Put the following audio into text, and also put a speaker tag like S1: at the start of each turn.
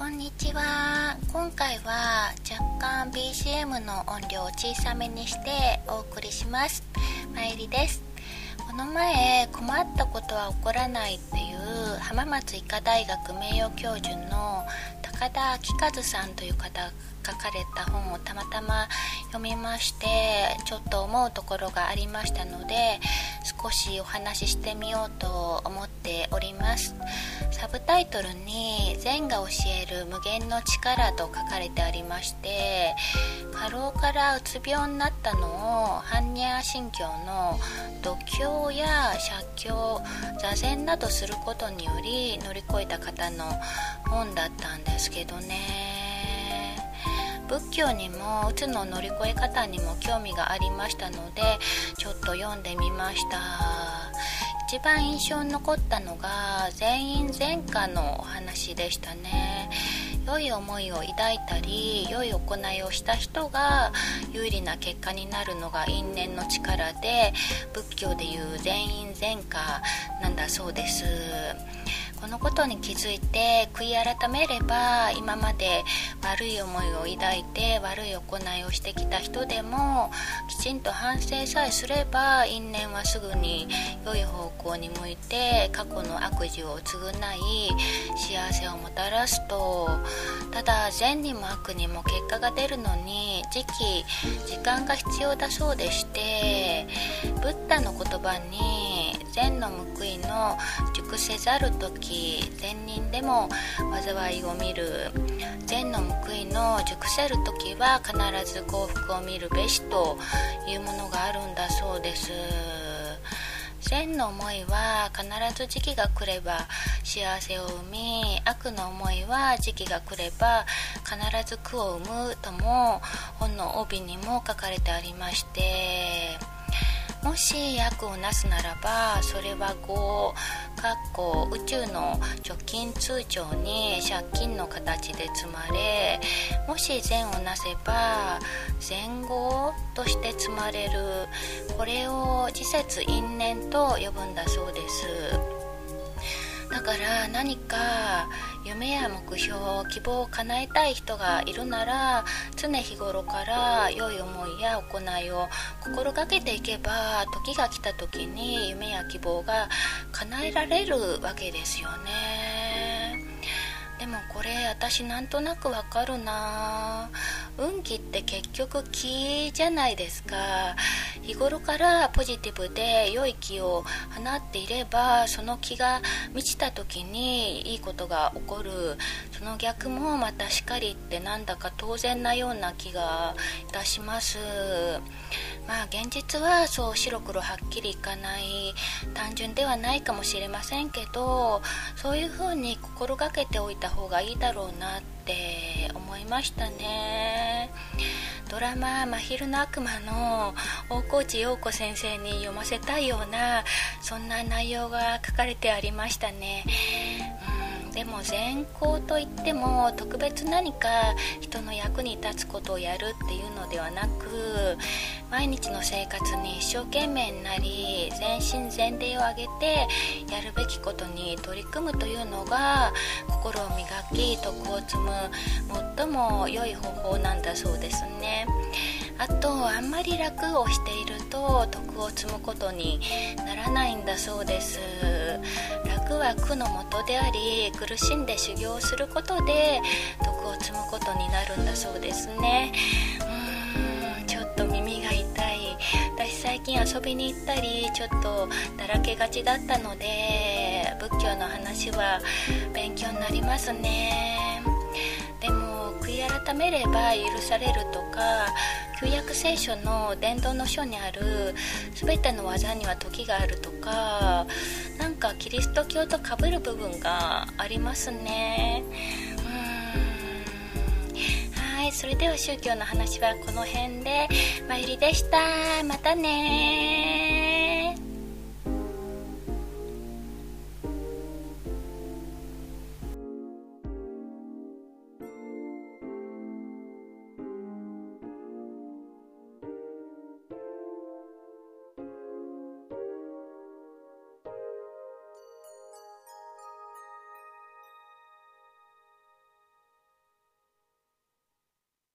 S1: こんにちは。今回は若干 BGM の音量を小さめにしてお送りします。まゆりです。この前困ったことは起こらないっていう浜松医科大学名誉教授の高田明和さんという方が書かれた本をたまたま読みましてちょっと思うところがありましたので少しお話ししてみようと思っております。サブタイトルに「禅が教える無限の力」と書かれてありまして過労からうつ病になったのを般若心経の度胸や写経座禅などすることにより乗り越えた方の本だったんですけどね。仏教にもうつの乗り越え方にも興味がありましたのでちょっと読んでみました。一番印象に残ったのが全員前科のお話でしたね。良い思いを抱いたり良い行いをした人が有利な結果になるのが因縁の力で仏教でいう全員前科なんだそうです。このことに気づいて悔い改めれば今まで悪い思いを抱いて悪い行いをしてきた人でもきちんと反省さえすれば因縁はすぐに良い方向に向いて過去の悪事を償い幸せをもたらすと。ただ善にも悪にも結果が出るのに時期時間が必要だそうでしてブッダの言葉に善の報いの熟せざる時善人でも災いを見る。善の報いの熟せる時は必ず幸福を見るべしというものがあるんだそうです。善の思いは必ず時期が来れば幸せを生み悪の思いは時期が来れば必ず苦を生むとも本の帯にも書かれてありまして。もし悪をなすならばそれは5かっこ宇宙の貯金通帳に借金の形で積まれもし善をなせば善後として積まれるこれを時節因縁と呼ぶんだそうです。だから何か夢や目標希望を叶えたい人がいるなら常日頃から良い思いや行いを心がけていけば時が来た時に夢や希望が叶えられるわけですよね。でもこれ私なんとなくわかるな。運気って結局気じゃないですか。日頃からポジティブで良い気を放っていればその気が満ちた時にいいことが起こる。その逆もまたしかりってなんだか当然なような気がいたします。まあ現実はそう白黒はっきりいかない単純ではないかもしれませんけどそういうふうに心がけておいた方がいいだろうなって思いましたね。ドラマ「真昼の悪魔」の大河内陽子先生に読ませたいようなそんな内容が書かれてありましたね、も善行といっても特別何か人の役に立つことをやるっていうのではなく毎日の生活に一生懸命になり全身全霊を挙げてやるべきことに取り組むというのが心を磨き徳を積む最も良い方法なんだそうですね。あとあんまり楽をしていると徳を積むことにならないんだそうです。楽は苦のもとであり苦しんで修行することで徳を積むことになるんだそうですね。うーんちょっと耳が痛い。私最近遊びに行ったりちょっとだらけがちだったので仏教の話は勉強になりますね。でも悔い改めれば許されるとか旧約聖書の伝道の書にある全ての技には時があるとかキリスト教とかぶる部分がありますね。はいそれでは宗教の話はこの辺で。まゆりでした。またね